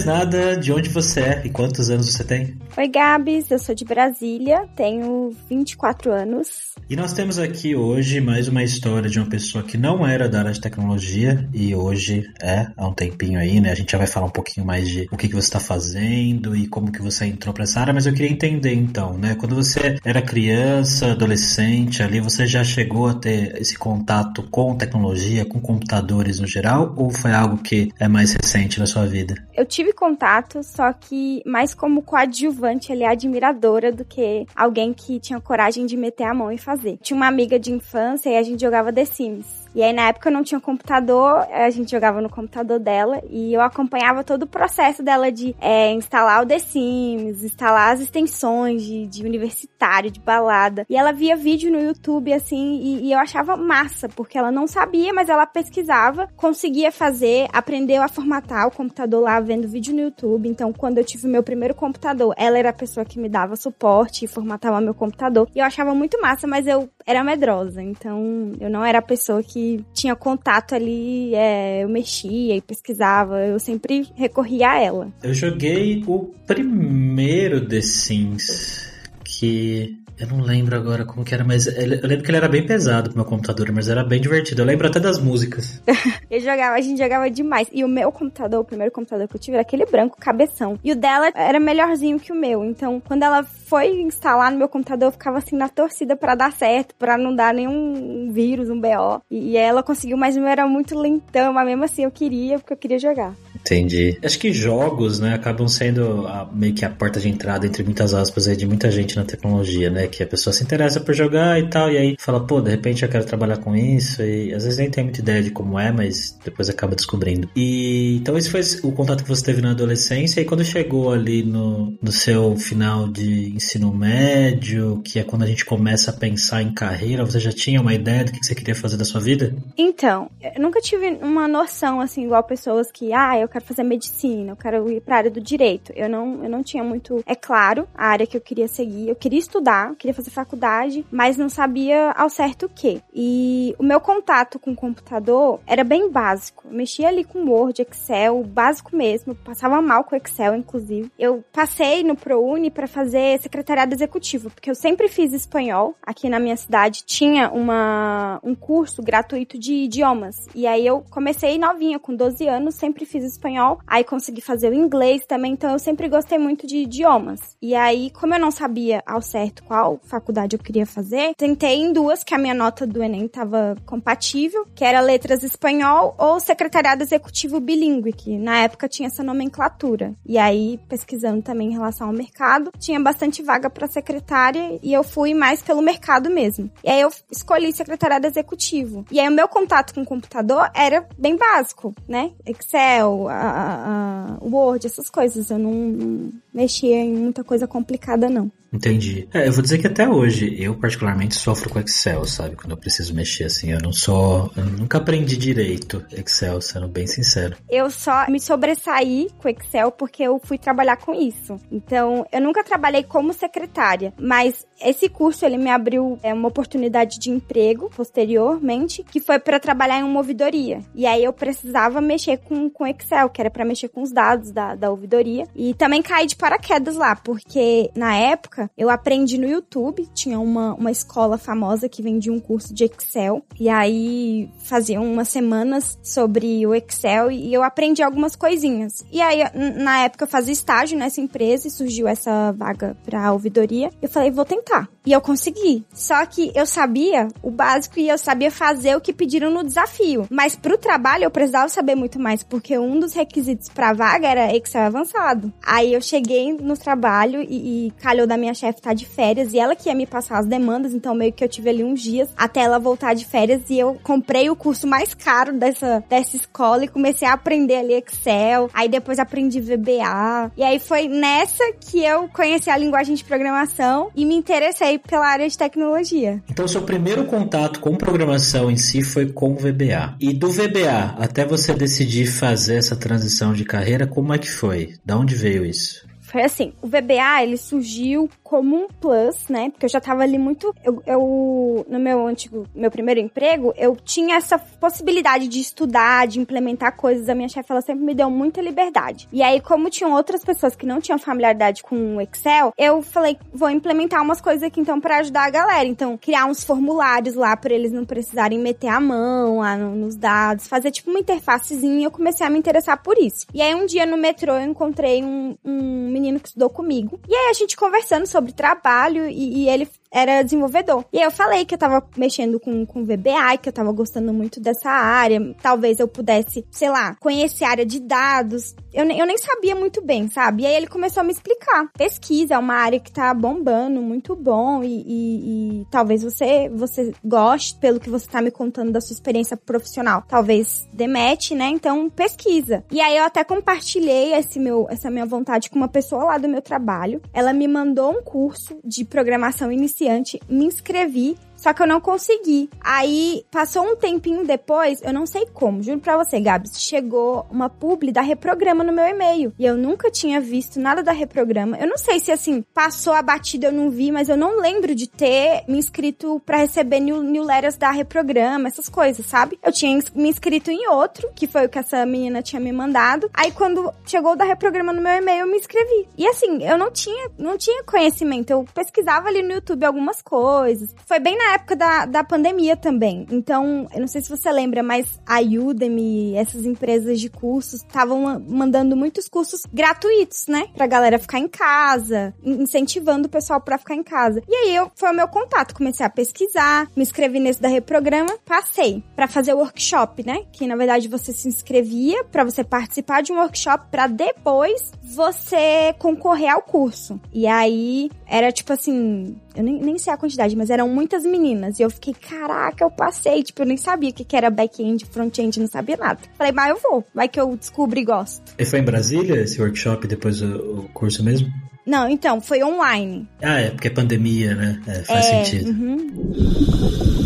Mais nada, de onde você é e quantos anos você tem? Oi, Gabs, eu sou de Brasília, tenho 24 anos. E nós temos aqui hoje mais uma história de uma pessoa que não era da área de tecnologia e hoje é, há um tempinho aí, né? A gente já vai falar um pouquinho mais de o que, que você está fazendo e como que você entrou para essa área, mas eu queria entender então, né? Quando você era criança, adolescente, ali você já chegou a ter esse contato com tecnologia, com computadores no geral, ou foi algo que é mais recente na sua vida? Eu tive contato, só que mais como coadjuvante ali, admiradora do que alguém que tinha coragem de meter a mão e fazer. Tinha uma amiga de infância e a gente jogava The Sims. E aí, na época, eu não tinha computador, a gente jogava no computador dela e eu acompanhava todo o processo dela de é, instalar o The Sims, instalar as extensões de, de, universitário, de balada. E ela via vídeo no YouTube, assim, e, e, eu achava massa, porque ela não sabia, mas ela pesquisava, conseguia fazer, aprendeu a formatar o computador lá, vendo vídeo no YouTube. Então, quando eu tive meu primeiro computador, ela era a pessoa que me dava suporte e formatava meu computador. E eu achava muito massa, mas eu era medrosa, então eu não era a pessoa que tinha contato ali, é, eu mexia e pesquisava, eu sempre recorria a ela. Eu joguei o primeiro The Sims, que eu não lembro agora como que era, mas eu lembro que ele era bem pesado pro meu computador, mas era bem divertido. Eu lembro até das músicas. eu jogava, a gente jogava demais. E o meu computador, o primeiro computador que eu tive era aquele branco, cabeção. E o dela era melhorzinho que o meu. Então, quando ela foi instalar no meu computador, eu ficava assim na torcida para dar certo, para não dar nenhum vírus, um BO. E, e ela conseguiu, mas o meu era muito lentão, mas mesmo assim eu queria, porque eu queria jogar. Entendi. Acho que jogos, né, acabam sendo a, meio que a porta de entrada, entre muitas aspas, aí, de muita gente na tecnologia, né? Que a pessoa se interessa por jogar e tal, e aí fala, pô, de repente eu quero trabalhar com isso, e às vezes nem tem muita ideia de como é, mas depois acaba descobrindo. E então esse foi o contato que você teve na adolescência, e quando chegou ali no, no seu final de ensino médio, que é quando a gente começa a pensar em carreira, você já tinha uma ideia do que você queria fazer da sua vida? Então, eu nunca tive uma noção, assim, igual pessoas que, ah, eu quero fazer medicina, eu quero ir para a área do direito. Eu não, eu não tinha muito, é claro, a área que eu queria seguir. Eu queria estudar, queria fazer faculdade, mas não sabia ao certo o que. E o meu contato com o computador era bem básico. Eu mexia ali com Word, Excel, básico mesmo. Eu passava mal com Excel, inclusive. Eu passei no ProUni para fazer secretariado executivo, porque eu sempre fiz espanhol. Aqui na minha cidade tinha uma, um curso gratuito de idiomas. E aí eu comecei novinha, com 12 anos, sempre fiz espanhol. Aí consegui fazer o inglês também, então eu sempre gostei muito de idiomas. E aí, como eu não sabia ao certo qual faculdade eu queria fazer, tentei em duas que a minha nota do Enem estava compatível, que era letras espanhol ou secretariado executivo bilíngue, que na época tinha essa nomenclatura. E aí, pesquisando também em relação ao mercado, tinha bastante vaga para secretária e eu fui mais pelo mercado mesmo. E aí eu escolhi secretariado executivo. E aí o meu contato com o computador era bem básico, né? Excel, a, a Word, essas coisas. Eu não, não mexia em muita coisa complicada, não. Entendi. É, eu vou dizer que até hoje, eu particularmente sofro com Excel, sabe? Quando eu preciso mexer assim. Eu não sou. Eu nunca aprendi direito Excel, sendo bem sincero. Eu só me sobressaí com Excel porque eu fui trabalhar com isso. Então, eu nunca trabalhei como secretária, mas esse curso ele me abriu é, uma oportunidade de emprego posteriormente, que foi para trabalhar em uma ouvidoria. E aí eu precisava mexer com, com Excel, que era para mexer com os dados da, da ouvidoria. E também caí de paraquedas lá, porque na época época, eu aprendi no YouTube. Tinha uma, uma escola famosa que vendia um curso de Excel. E aí faziam umas semanas sobre o Excel e eu aprendi algumas coisinhas. E aí, na época, eu fazia estágio nessa empresa e surgiu essa vaga pra ouvidoria. Eu falei, vou tentar. E eu consegui. Só que eu sabia o básico e eu sabia fazer o que pediram no desafio. Mas pro trabalho eu precisava saber muito mais, porque um dos requisitos pra vaga era Excel avançado. Aí eu cheguei no trabalho e, e calhou da minha minha chefe tá de férias e ela que ia me passar as demandas, então meio que eu tive ali uns dias até ela voltar de férias e eu comprei o curso mais caro dessa, dessa escola e comecei a aprender ali Excel, aí depois aprendi VBA, e aí foi nessa que eu conheci a linguagem de programação e me interessei pela área de tecnologia. Então, seu primeiro contato com programação em si foi com o VBA. E do VBA até você decidir fazer essa transição de carreira, como é que foi? Da onde veio isso? Foi assim, o VBA, ele surgiu como um plus, né? Porque eu já tava ali muito. Eu, eu, no meu antigo, meu primeiro emprego, eu tinha essa possibilidade de estudar, de implementar coisas. A minha chefe, ela sempre me deu muita liberdade. E aí, como tinham outras pessoas que não tinham familiaridade com o Excel, eu falei, vou implementar umas coisas aqui então para ajudar a galera. Então, criar uns formulários lá para eles não precisarem meter a mão lá no, nos dados, fazer tipo uma interfacezinha. Eu comecei a me interessar por isso. E aí, um dia no metrô, eu encontrei um, um menino que estudou comigo. E aí, a gente conversando sobre trabalho e, e ele era desenvolvedor. E aí eu falei que eu tava mexendo com, com VBA, que eu tava gostando muito dessa área. Talvez eu pudesse, sei lá, conhecer a área de dados. Eu, eu nem sabia muito bem, sabe? E aí ele começou a me explicar. Pesquisa é uma área que tá bombando, muito bom. E, e, e talvez você, você goste pelo que você tá me contando da sua experiência profissional. Talvez demete, né? Então pesquisa. E aí eu até compartilhei esse meu, essa minha vontade com uma pessoa lá do meu trabalho. Ela me mandou um curso de programação inicial iniciante, me inscrevi só que eu não consegui. Aí, passou um tempinho depois, eu não sei como, juro pra você, Gabs, chegou uma publi da Reprograma no meu e-mail. E eu nunca tinha visto nada da Reprograma. Eu não sei se, assim, passou a batida, eu não vi, mas eu não lembro de ter me inscrito para receber new, newsletters da Reprograma, essas coisas, sabe? Eu tinha me inscrito em outro, que foi o que essa menina tinha me mandado. Aí, quando chegou da Reprograma no meu e-mail, eu me inscrevi. E assim, eu não tinha, não tinha conhecimento. Eu pesquisava ali no YouTube algumas coisas. Foi bem na época da, da pandemia também. Então, eu não sei se você lembra, mas a Udemy, essas empresas de cursos, estavam mandando muitos cursos gratuitos, né? Pra galera ficar em casa, incentivando o pessoal pra ficar em casa. E aí, eu, foi o meu contato. Comecei a pesquisar, me inscrevi nesse da Reprograma, passei para fazer o workshop, né? Que na verdade você se inscrevia para você participar de um workshop para depois você concorrer ao curso. E aí, era tipo assim, eu nem, nem sei a quantidade, mas eram muitas meninas. E eu fiquei, caraca, eu passei. Tipo, eu nem sabia o que, que era back-end, front-end, não sabia nada. Falei, mas eu vou. Vai que eu descubro e gosto. E foi em Brasília esse workshop depois o, o curso mesmo? Não, então, foi online. Ah, é, porque é pandemia, né? É, faz é, sentido. Uhum.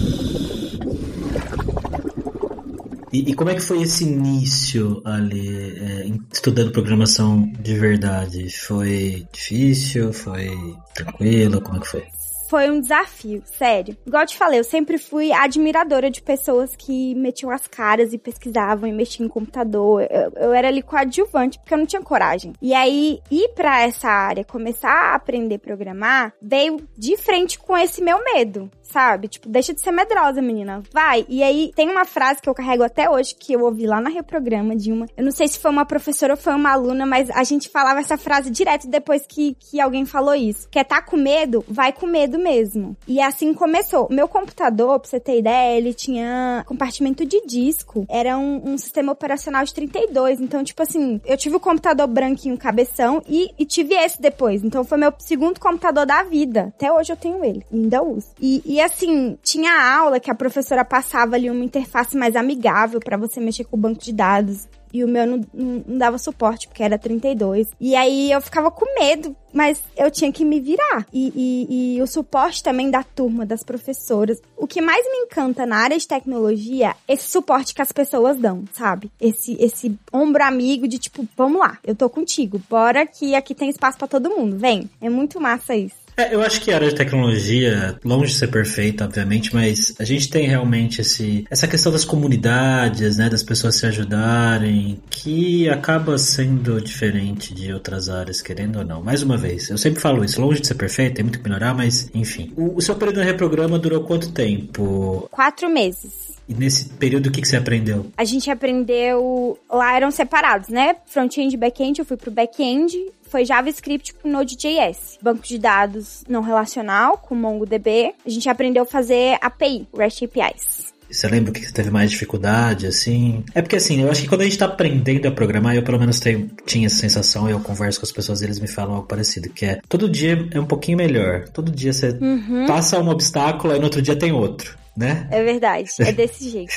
E, e, como é que foi esse início ali, é, estudando programação de verdade? Foi difícil? Foi tranquilo? Como é que foi? Foi um desafio, sério. Igual eu te falei, eu sempre fui admiradora de pessoas que metiam as caras e pesquisavam e mexiam em computador. Eu, eu era ali coadjuvante porque eu não tinha coragem. E aí, ir para essa área, começar a aprender a programar, veio de frente com esse meu medo, sabe? Tipo, deixa de ser medrosa, menina. Vai. E aí, tem uma frase que eu carrego até hoje que eu ouvi lá na reprograma de uma. Eu não sei se foi uma professora ou foi uma aluna, mas a gente falava essa frase direto depois que, que alguém falou isso. Quer tá com medo? Vai com medo mesmo. E assim começou. Meu computador, pra você ter ideia, ele tinha compartimento de disco. Era um, um sistema operacional de 32. Então, tipo assim, eu tive o computador branquinho cabeção e, e, tive esse depois. Então, foi meu segundo computador da vida. Até hoje eu tenho ele. Ainda uso. E, e assim, tinha aula que a professora passava ali uma interface mais amigável para você mexer com o banco de dados e o meu não, não, dava suporte, porque era 32. E aí eu ficava com medo, mas eu tinha que me virar. E, e, e, o suporte também da turma, das professoras. O que mais me encanta na área de tecnologia é esse suporte que as pessoas dão, sabe? Esse, esse ombro amigo de tipo, vamos lá, eu tô contigo, bora que aqui tem espaço para todo mundo, vem. É muito massa isso. É, eu acho que a área de tecnologia, longe de ser perfeita, obviamente, mas a gente tem realmente esse, essa questão das comunidades, né, das pessoas se ajudarem, que acaba sendo diferente de outras áreas, querendo ou não. Mais uma vez, eu sempre falo isso, longe de ser perfeito, tem muito que melhorar, mas enfim. O, o seu período de reprograma durou quanto tempo? Quatro meses. E nesse período, o que, que você aprendeu? A gente aprendeu. Lá eram separados, né? Front-end e back-end. Eu fui pro back-end foi JavaScript com Node.js. Banco de dados não relacional com MongoDB. A gente aprendeu a fazer API, REST APIs. Você lembra o que você teve mais dificuldade, assim? É porque assim, eu acho que quando a gente tá aprendendo a programar, eu pelo menos tenho, tinha essa sensação, eu converso com as pessoas e eles me falam algo parecido, que é todo dia é um pouquinho melhor. Todo dia você uhum. passa um obstáculo e no outro dia tem outro né? É verdade, é desse jeito.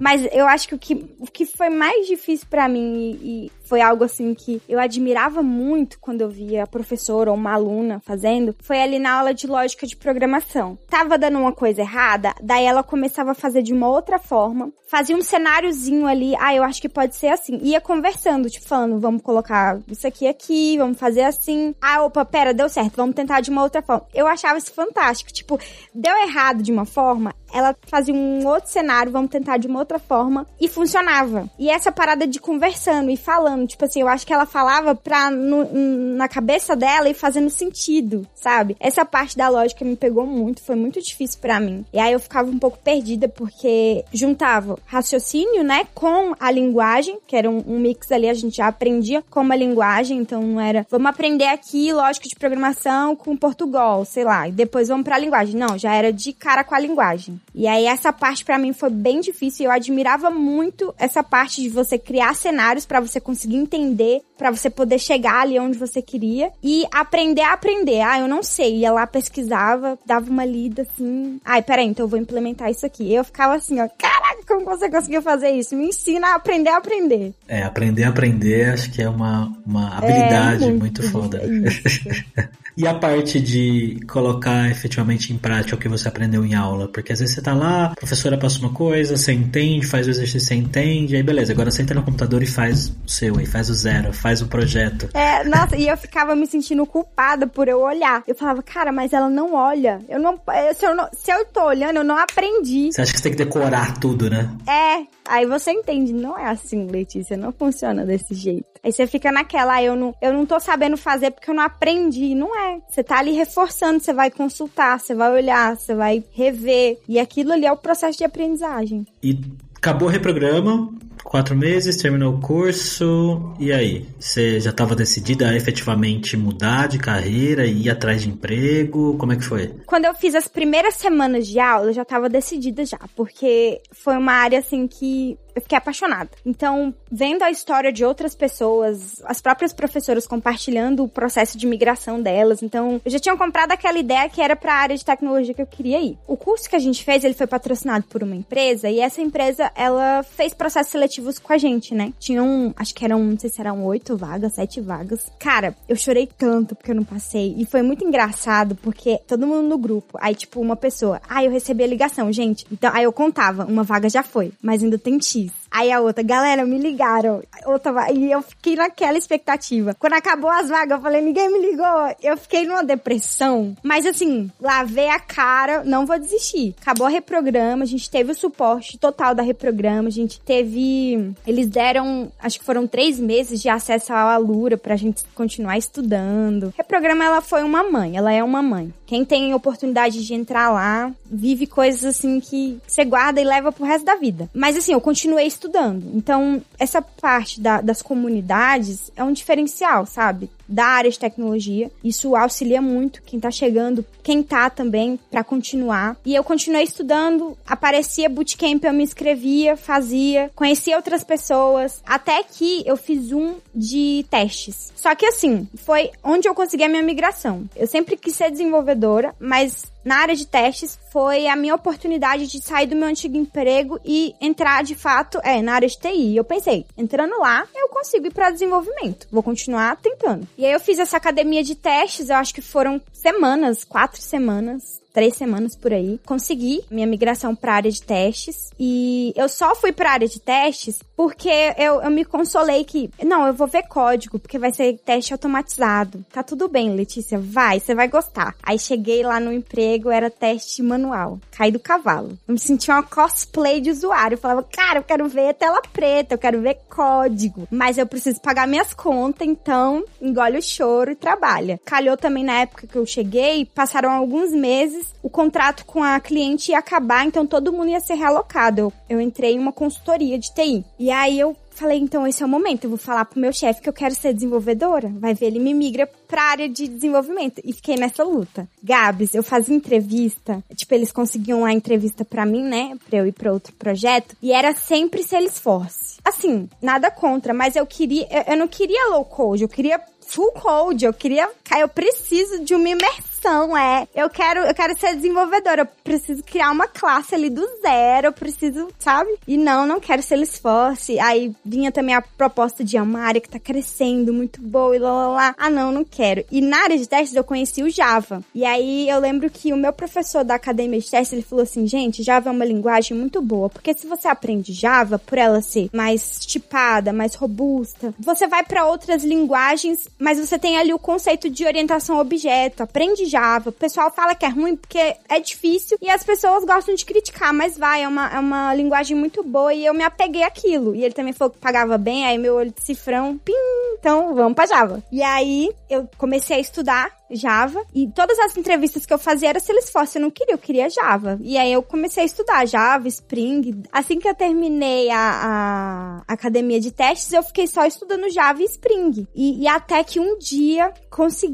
Mas eu acho que o que, o que foi mais difícil para mim e, foi algo assim que eu admirava muito quando eu via a professora ou uma aluna fazendo, foi ali na aula de lógica de programação. Tava dando uma coisa errada, daí ela começava a fazer de uma outra forma, fazia um cenáriozinho ali, ah, eu acho que pode ser assim. Ia conversando, tipo, falando, vamos colocar isso aqui aqui, vamos fazer assim. Ah, opa, pera, deu certo, vamos tentar de uma outra forma. Eu achava isso fantástico. Tipo, deu errado de uma forma, ela fazia um outro cenário, vamos tentar de uma outra forma, e funcionava. E essa parada de conversando e falando falando. Tipo assim, eu acho que ela falava pra, no, na cabeça dela e fazendo sentido, sabe? Essa parte da lógica me pegou muito, foi muito difícil para mim. E aí eu ficava um pouco perdida porque juntava raciocínio, né, com a linguagem, que era um, um mix ali, a gente já aprendia como a linguagem, então não era, vamos aprender aqui lógica de programação com Portugal, sei lá, e depois vamos pra linguagem. Não, já era de cara com a linguagem. E aí essa parte para mim foi bem difícil, eu admirava muito essa parte de você criar cenários para você conseguir conseguir entender para você poder chegar ali onde você queria e aprender a aprender. Ah, eu não sei. Ia lá, pesquisava, dava uma lida assim. Ai, peraí, então eu vou implementar isso aqui. Eu ficava assim, ó, caraca, como você conseguiu fazer isso? Me ensina a aprender a aprender. É, aprender a aprender acho que é uma, uma habilidade é, muito, muito foda. E a parte de colocar efetivamente em prática o que você aprendeu em aula? Porque às vezes você tá lá, a professora passa uma coisa, você entende, faz o exercício, você entende, aí beleza, agora você entra no computador e faz o seu, aí faz o zero, faz o projeto. É, nossa, e eu ficava me sentindo culpada por eu olhar. Eu falava, cara, mas ela não olha. Eu não. Se eu, não, se eu tô olhando, eu não aprendi. Você acha que você tem que decorar tudo, né? É, aí você entende, não é assim, Letícia, não funciona desse jeito. Aí você fica naquela, ah, eu não, eu não tô sabendo fazer porque eu não aprendi. Não é. Você tá ali reforçando, você vai consultar, você vai olhar, você vai rever. E aquilo ali é o processo de aprendizagem. E acabou o reprograma, quatro meses, terminou o curso, e aí? Você já estava decidida a efetivamente mudar de carreira e ir atrás de emprego? Como é que foi? Quando eu fiz as primeiras semanas de aula, eu já estava decidida já, porque foi uma área assim que eu fiquei apaixonada. Então, vendo a história de outras pessoas, as próprias professoras compartilhando o processo de migração delas, então eu já tinha comprado aquela ideia que era para a área de tecnologia que eu queria ir. O curso que a gente fez, ele foi patrocinado por uma empresa e essa empresa, ela fez processos seletivos com a gente, né? Tinham, acho que eram, não sei se eram oito vagas, sete vagas. Cara, eu chorei tanto porque eu não passei e foi muito engraçado porque todo mundo no grupo, aí tipo uma pessoa, ah, eu recebi a ligação, gente. Então, aí eu contava, uma vaga já foi, mas ainda tem X Aí a outra, galera, me ligaram. Outra, e eu fiquei naquela expectativa. Quando acabou as vagas, eu falei, ninguém me ligou. Eu fiquei numa depressão. Mas assim, lavei a cara, não vou desistir. Acabou a reprograma, a gente teve o suporte total da reprograma, a gente teve. Eles deram, acho que foram três meses de acesso à Alura pra gente continuar estudando. Reprograma, ela foi uma mãe, ela é uma mãe. Quem tem oportunidade de entrar lá, vive coisas assim que você guarda e leva pro resto da vida. Mas assim, eu continuei estudando. Então, essa parte da, das comunidades é um diferencial, sabe? Da área de tecnologia. Isso auxilia muito quem tá chegando, quem tá também, para continuar. E eu continuei estudando, aparecia bootcamp, eu me inscrevia, fazia, conhecia outras pessoas, até que eu fiz um de testes. Só que assim, foi onde eu consegui a minha migração. Eu sempre quis ser desenvolvedora, mas na área de testes foi a minha oportunidade de sair do meu antigo emprego e entrar de fato é na área de TI. Eu pensei, entrando lá, eu consigo ir para desenvolvimento. Vou continuar tentando. E aí eu fiz essa academia de testes, eu acho que foram semanas, quatro semanas três semanas por aí, consegui minha migração para área de testes. E eu só fui para área de testes porque eu, eu me consolei que, não, eu vou ver código, porque vai ser teste automatizado. Tá tudo bem, Letícia, vai, você vai gostar. Aí cheguei lá no emprego, era teste manual. Caí do cavalo. Eu me senti uma cosplay de usuário. Eu falava, cara, eu quero ver tela preta, eu quero ver código. Mas eu preciso pagar minhas contas, então engole o choro e trabalha. Calhou também na época que eu cheguei, passaram alguns meses o contrato com a cliente ia acabar, então todo mundo ia ser realocado. Eu, entrei em uma consultoria de TI. E aí eu falei, então esse é o momento, eu vou falar pro meu chefe que eu quero ser desenvolvedora. Vai ver, ele me migra pra área de desenvolvimento. E fiquei nessa luta. Gabs, eu fazia entrevista, tipo, eles conseguiam lá entrevista pra mim, né, pra eu ir pra outro projeto, e era sempre Salesforce. Assim, nada contra, mas eu queria, eu, eu não queria low code, eu queria full code, eu queria, eu preciso de uma imersão é. Eu quero, eu quero ser desenvolvedora. Eu preciso criar uma classe ali do zero. Eu preciso, sabe? E não, não quero ser Salesforce. Aí vinha também a proposta de uma área que tá crescendo, muito boa e lá, lá, lá. Ah, não, não quero. E na área de testes eu conheci o Java. E aí eu lembro que o meu professor da academia de testes, ele falou assim, gente, Java é uma linguagem muito boa. Porque se você aprende Java, por ela ser mais tipada, mais robusta, você vai para outras linguagens, mas você tem ali o conceito de orientação a objeto. Aprende Java. O pessoal fala que é ruim porque é difícil e as pessoas gostam de criticar, mas vai, é uma, é uma linguagem muito boa e eu me apeguei àquilo. E ele também falou que pagava bem, aí meu olho de cifrão, pim, então vamos pra Java. E aí eu comecei a estudar Java. E todas as entrevistas que eu fazia era Salesforce, eu não queria, eu queria Java. E aí eu comecei a estudar Java, Spring. Assim que eu terminei a, a academia de testes, eu fiquei só estudando Java e Spring. E, e até que um dia consegui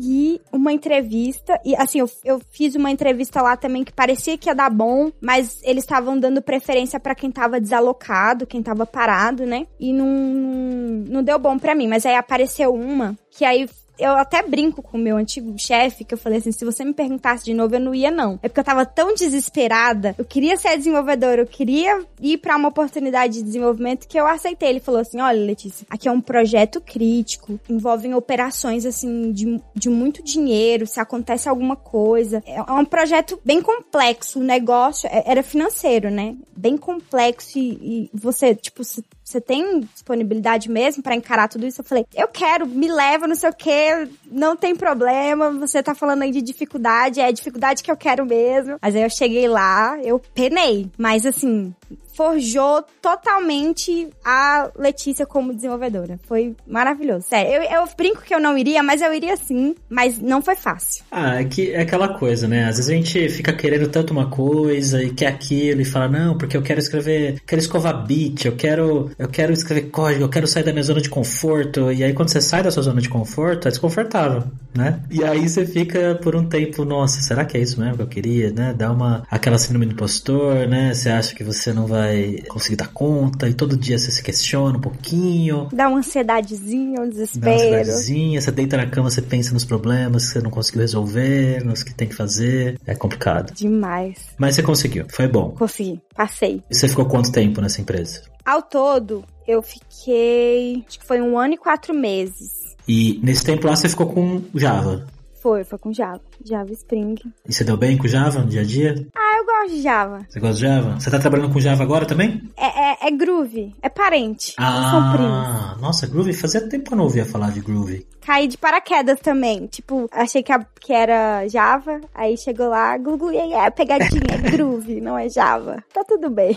uma entrevista. E assim, eu, eu fiz uma entrevista lá também que parecia que ia dar bom, mas eles estavam dando preferência para quem tava desalocado, quem tava parado, né? E não, não deu bom para mim. Mas aí apareceu uma que aí eu até brinco com o meu antigo chefe, que eu falei assim, se você me perguntasse de novo, eu não ia não. É porque eu tava tão desesperada, eu queria ser desenvolvedora, eu queria ir para uma oportunidade de desenvolvimento que eu aceitei. Ele falou assim, olha Letícia, aqui é um projeto crítico, envolvem operações assim de, de muito dinheiro, se acontece alguma coisa. É, é um projeto bem complexo, o negócio é, era financeiro, né? Bem complexo e, e você, tipo, você tem disponibilidade mesmo para encarar tudo isso? Eu falei, eu quero, me leva, não sei o que, não tem problema, você tá falando aí de dificuldade, é a dificuldade que eu quero mesmo. Mas aí eu cheguei lá, eu penei, mas assim, forjou totalmente a Letícia como desenvolvedora. Foi maravilhoso. Sério, eu, eu brinco que eu não iria, mas eu iria sim, mas não foi fácil. Ah, é que é aquela coisa, né? Às vezes a gente fica querendo tanto uma coisa e quer aquilo e fala, não, porque eu quero escrever, quero escovar bit, eu quero, eu quero escrever código, eu quero sair da minha zona de conforto. E aí quando você sai da sua zona de conforto, é desconfortável, né? E aí você fica por um tempo, nossa, será que é isso mesmo que eu queria, né? Dá uma, aquela síndrome do impostor, né? Você acha que você não vai vai conseguir dar conta e todo dia você se questiona um pouquinho. Dá uma ansiedadezinha, um desespero. Dá uma ansiedadezinha, você deita na cama, você pensa nos problemas que você não conseguiu resolver, nos que tem que fazer. É complicado. Demais. Mas você conseguiu, foi bom. Consegui, passei. E você ficou quanto tempo nessa empresa? Ao todo, eu fiquei. Acho que foi um ano e quatro meses. E nesse tempo lá você ficou com Java? Foi, foi com Java. Java Spring. E você deu bem com Java no dia a dia? Ah, eu gosto de Java. Você gosta de Java? Você tá trabalhando com Java agora também? É, é, é Groove. É parente. Ah, são primos. Nossa, Groove. Fazia tempo que eu não ouvia falar de Groove. Caí de paraquedas também. Tipo, achei que, a, que era Java. Aí chegou lá, Google, e aí é pegadinha. é Groove, não é Java. Tá tudo bem.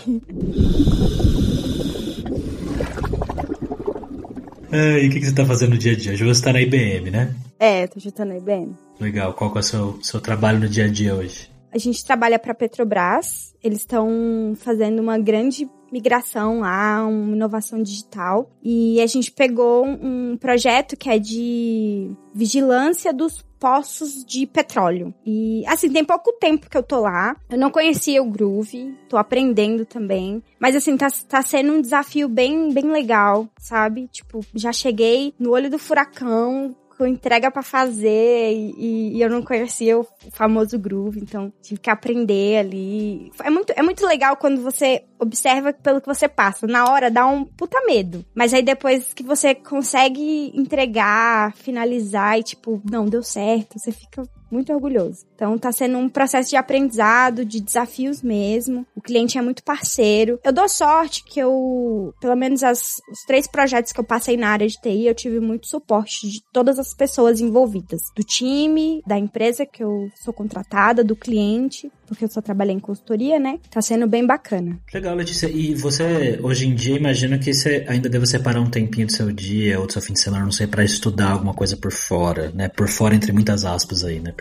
E o que, que você tá fazendo no dia a dia? Hoje você tá na IBM, né? É, tô juntando na IBM. Legal. Qual que é o seu, seu trabalho no dia a dia hoje? A gente trabalha para Petrobras. Eles estão fazendo uma grande migração lá, uma inovação digital. E a gente pegou um projeto que é de vigilância dos poços de petróleo. E assim, tem pouco tempo que eu tô lá. Eu não conhecia o Groove, tô aprendendo também. Mas assim, tá, tá sendo um desafio bem, bem legal, sabe? Tipo, já cheguei no olho do furacão, com entrega para fazer e, e, eu não conhecia o famoso groove, então tive que aprender ali. É muito, é muito legal quando você observa pelo que você passa. Na hora dá um puta medo. Mas aí depois que você consegue entregar, finalizar e tipo, não, deu certo, você fica muito orgulhoso. Então tá sendo um processo de aprendizado, de desafios mesmo. O cliente é muito parceiro. Eu dou sorte que eu, pelo menos as, os três projetos que eu passei na área de TI, eu tive muito suporte de todas as pessoas envolvidas. Do time, da empresa que eu sou contratada, do cliente porque eu só trabalhei em consultoria, né? Tá sendo bem bacana. Legal, Letícia. E você, hoje em dia, imagina que você ainda deve separar um tempinho do seu dia ou do seu fim de semana, não sei, para estudar alguma coisa por fora, né? Por fora, entre muitas aspas aí, né?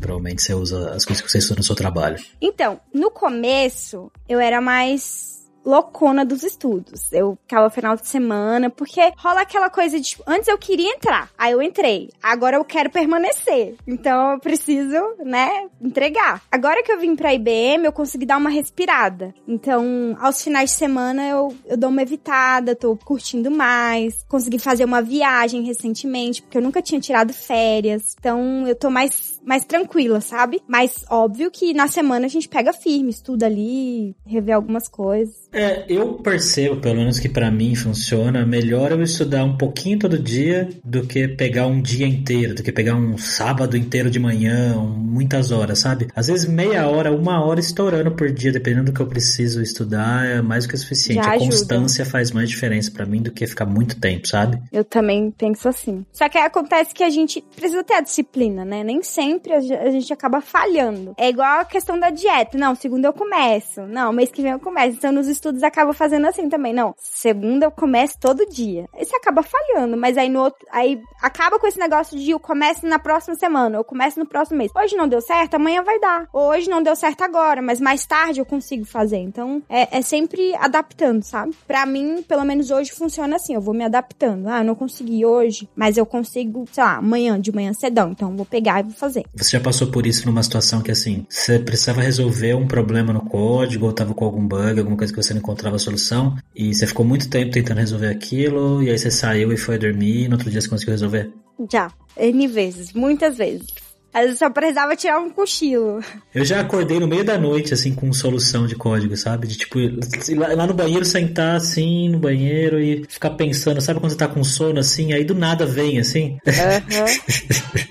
Provavelmente você usa as coisas que você estuda no seu trabalho. Então, no começo, eu era mais loucona dos estudos. Eu ficava final de semana, porque rola aquela coisa de, tipo, antes eu queria entrar, aí eu entrei, agora eu quero permanecer. Então eu preciso, né, entregar. Agora que eu vim pra IBM, eu consegui dar uma respirada. Então, aos finais de semana eu, eu dou uma evitada, tô curtindo mais, consegui fazer uma viagem recentemente, porque eu nunca tinha tirado férias. Então, eu tô mais, mais tranquila, sabe? Mas óbvio que na semana a gente pega firme, estuda ali, revê algumas coisas. É, eu percebo, pelo menos que para mim funciona, melhor eu estudar um pouquinho todo dia do que pegar um dia inteiro, do que pegar um sábado inteiro de manhã, muitas horas, sabe? Às vezes meia hora, uma hora estourando por dia, dependendo do que eu preciso estudar, é mais do que o suficiente. Já a ajuda. constância faz mais diferença para mim do que ficar muito tempo, sabe? Eu também penso assim. Só que aí acontece que a gente precisa ter a disciplina, né? Nem sempre ge- a gente acaba falhando. É igual a questão da dieta. Não, segunda eu começo. Não, mês que vem eu começo. Então nos estudos acaba fazendo assim também. Não, segunda eu começo todo dia. Aí você acaba falhando, mas aí no outro, aí acaba com esse negócio de eu começo na próxima semana, eu começo no próximo mês. Hoje não deu certo, amanhã vai dar. Hoje não deu certo agora, mas mais tarde eu consigo fazer. Então é, é sempre adaptando, sabe? Pra mim, pelo menos hoje funciona assim. Eu vou me adaptando. Ah, eu não consegui hoje, mas eu consigo, sei lá, amanhã, de manhã cedão. Então vou pegar e vou fazer. Você já passou por isso numa situação que assim, você precisava resolver um problema no código, ou tava com algum bug, alguma coisa que você não encontrava solução, e você ficou muito tempo tentando resolver aquilo, e aí você saiu e foi dormir, e no outro dia você conseguiu resolver? Já. N vezes, muitas vezes. Eu só precisava tirar um cochilo. Eu já acordei no meio da noite, assim, com solução de código, sabe? De tipo, ir lá no banheiro, sentar assim, no banheiro e ficar pensando, sabe quando você tá com sono assim, aí do nada vem, assim?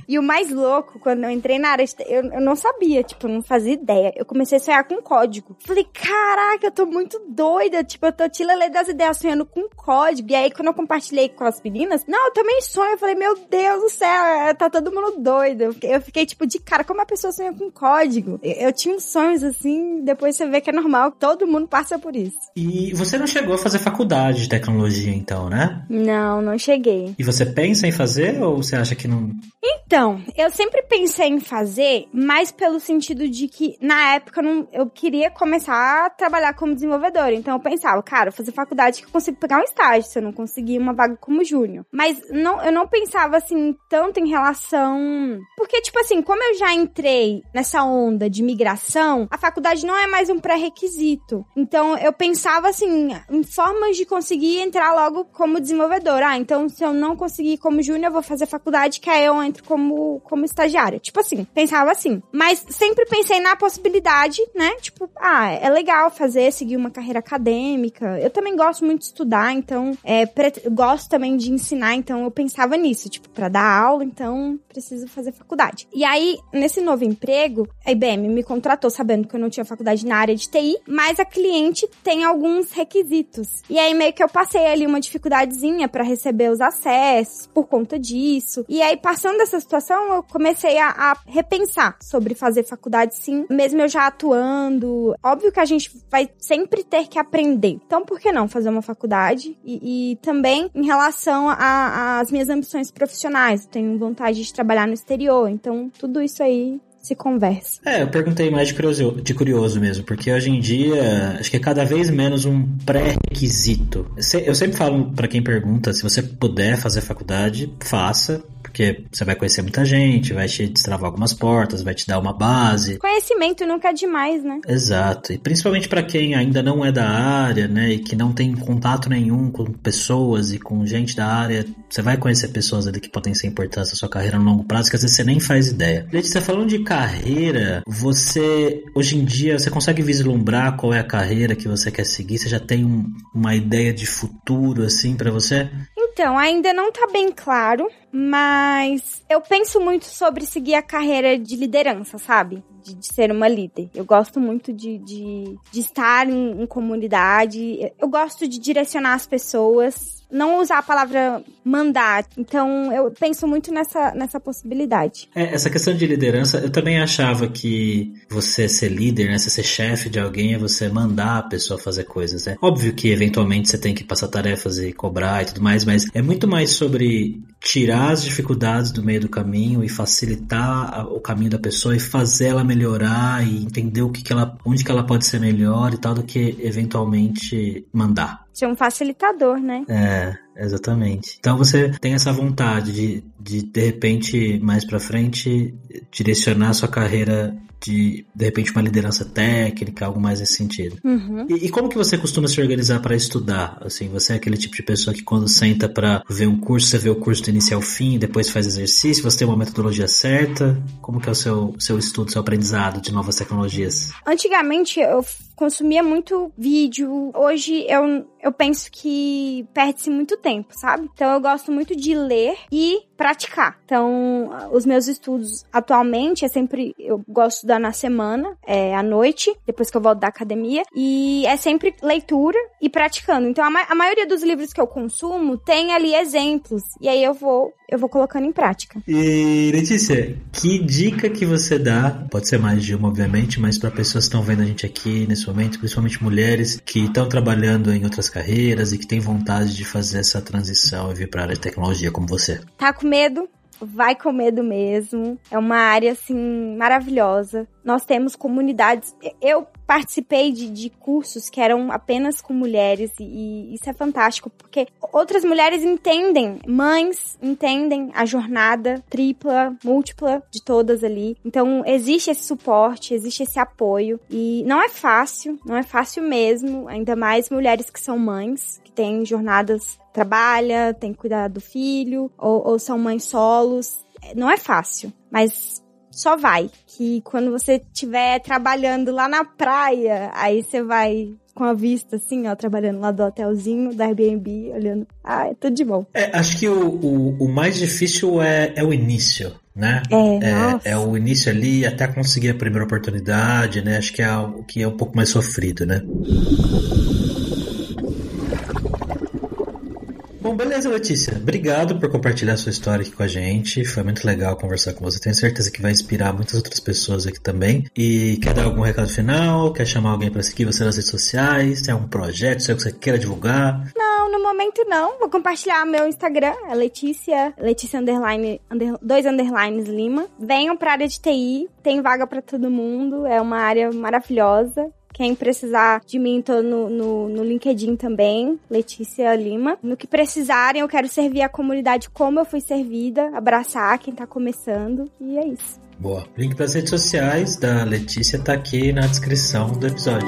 E o mais louco, quando eu entrei na área, de eu, eu não sabia, tipo, eu não fazia ideia. Eu comecei a sonhar com código. Falei, caraca, eu tô muito doida. Tipo, eu tô tilelê das ideias sonhando com código. E aí, quando eu compartilhei com as meninas, não, eu também sonho. Eu falei, meu Deus do céu, tá todo mundo doido. Eu fiquei, fiquei, tipo, de cara, como a pessoa sonha com código? Eu, tinha uns sonhos assim, depois você vê que é normal, todo mundo passa por isso. E você não chegou a fazer faculdade de tecnologia, então, né? Não, não cheguei. E você pensa em fazer ou você acha que não. Então, eu sempre pensei em fazer, mas pelo sentido de que na época eu, não, eu queria começar a trabalhar como desenvolvedora. Então eu pensava, cara, fazer faculdade que eu consigo pegar um estágio, se eu não conseguir uma vaga como júnior. Mas não, eu não pensava assim tanto em relação. Porque, tipo assim, como eu já entrei nessa onda de migração, a faculdade não é mais um pré-requisito. Então eu pensava assim, em formas de conseguir entrar logo como desenvolvedora. Ah, então se eu não conseguir como júnior, eu vou fazer faculdade, que aí eu entro como, como estagiária. Tipo assim, pensava assim. Mas sempre pensei na possibilidade, né? Tipo, ah, é legal fazer, seguir uma carreira acadêmica. Eu também gosto muito de estudar, então, é, gosto também de ensinar, então eu pensava nisso, tipo, pra dar aula, então preciso fazer faculdade. E aí, nesse novo emprego, a IBM me contratou sabendo que eu não tinha faculdade na área de TI, mas a cliente tem alguns requisitos. E aí meio que eu passei ali uma dificuldadezinha pra receber os acessos por conta disso. E aí passando dessa situação, eu comecei a, a repensar sobre fazer faculdade sim, mesmo eu já atuando. Óbvio que a gente vai sempre ter que aprender. Então, por que não fazer uma faculdade? E, e também em relação às minhas ambições profissionais. Eu tenho vontade de trabalhar no exterior. Então, tudo isso aí se conversa. É, eu perguntei mais de curioso, de curioso mesmo, porque hoje em dia acho que é cada vez menos um pré-requisito. Eu sempre falo pra quem pergunta, se você puder fazer faculdade, faça, porque você vai conhecer muita gente, vai te destravar algumas portas, vai te dar uma base. Conhecimento nunca é demais, né? Exato, e principalmente pra quem ainda não é da área, né, e que não tem contato nenhum com pessoas e com gente da área, você vai conhecer pessoas ali que podem ser importantes na sua carreira no longo prazo, que às vezes você nem faz ideia. Letícia, falando de carreira, você, hoje em dia, você consegue vislumbrar qual é a carreira que você quer seguir? Você já tem um- uma ideia de futuro, assim, pra você? Então, ainda não tá bem claro, mas eu penso muito sobre seguir a carreira de liderança, sabe? De, de ser uma líder. Eu gosto muito de, de, de estar em, em comunidade. Eu gosto de direcionar as pessoas. Não usar a palavra mandar. Então, eu penso muito nessa, nessa possibilidade. É, essa questão de liderança, eu também achava que você ser líder, né, você ser chefe de alguém é você mandar a pessoa fazer coisas, né? Óbvio que eventualmente você tem que passar tarefas e cobrar e tudo mais, mas é muito mais sobre tirar as dificuldades do meio do caminho e facilitar o caminho da pessoa e fazer ela melhorar e entender o que, que ela, onde que ela pode ser melhor e tal, do que eventualmente mandar. Ser um facilitador, né? É, exatamente. Então você tem essa vontade de, de, de repente, mais pra frente, direcionar sua carreira de, de repente, uma liderança técnica, algo mais nesse sentido. Uhum. E, e, como que você costuma se organizar para estudar? Assim, você é aquele tipo de pessoa que quando senta para ver um curso, você vê o curso do início ao fim, depois faz exercício, você tem uma metodologia certa? Como que é o seu, seu estudo, seu aprendizado de novas tecnologias? Antigamente eu consumia muito vídeo. Hoje eu, eu penso que perde-se muito tempo, sabe? Então eu gosto muito de ler e praticar. Então, os meus estudos atualmente é sempre. Eu gosto de estudar na semana, é, à noite, depois que eu volto da academia. E é sempre leitura e praticando. Então, a, ma a maioria dos livros que eu consumo tem ali exemplos. E aí eu vou eu vou colocando em prática. E Letícia, que dica que você dá? Pode ser mais de uma, obviamente, mas para pessoas que estão vendo a gente aqui nesse principalmente mulheres que estão trabalhando em outras carreiras e que têm vontade de fazer essa transição e vir para a área de tecnologia como você. Tá com medo? Vai com medo mesmo. É uma área, assim, maravilhosa. Nós temos comunidades. Eu participei de, de cursos que eram apenas com mulheres e, e, isso é fantástico, porque outras mulheres entendem, mães entendem a jornada tripla, múltipla de todas ali. Então, existe esse suporte, existe esse apoio e não é fácil, não é fácil mesmo, ainda mais mulheres que são mães, que têm jornadas trabalha, tem que cuidar do filho, ou, ou são mães solos. Não é fácil, mas só vai. Que quando você estiver trabalhando lá na praia, aí você vai com a vista assim, ó, trabalhando lá do hotelzinho, da Airbnb, olhando. Ah, é tudo de bom. É, acho que o, o, o, mais difícil é, é o início, né? É, é, é, o início ali até conseguir a primeira oportunidade, né? Acho que é o que é um pouco mais sofrido, né? Bom, beleza, Letícia. Obrigado por compartilhar sua história aqui com a gente. Foi muito legal conversar com você. Tenho certeza que vai inspirar muitas outras pessoas aqui também. E quer dar algum recado final? Quer chamar alguém para seguir você nas redes sociais? Tem algum projeto seu que você queira divulgar? Não, no momento não. Vou compartilhar meu Instagram, é Letícia, Letícia underline, under, dois underlines Lima. Venham pra área de TI, tem vaga para todo mundo, é uma área maravilhosa. Quem precisar de mim, tô no, no, no, LinkedIn também, Letícia Lima. No que precisarem, eu quero servir a comunidade como eu fui servida, abraçar quem tá começando, e é isso. Boa. Link para as redes sociais da Letícia tá aqui na descrição do episódio.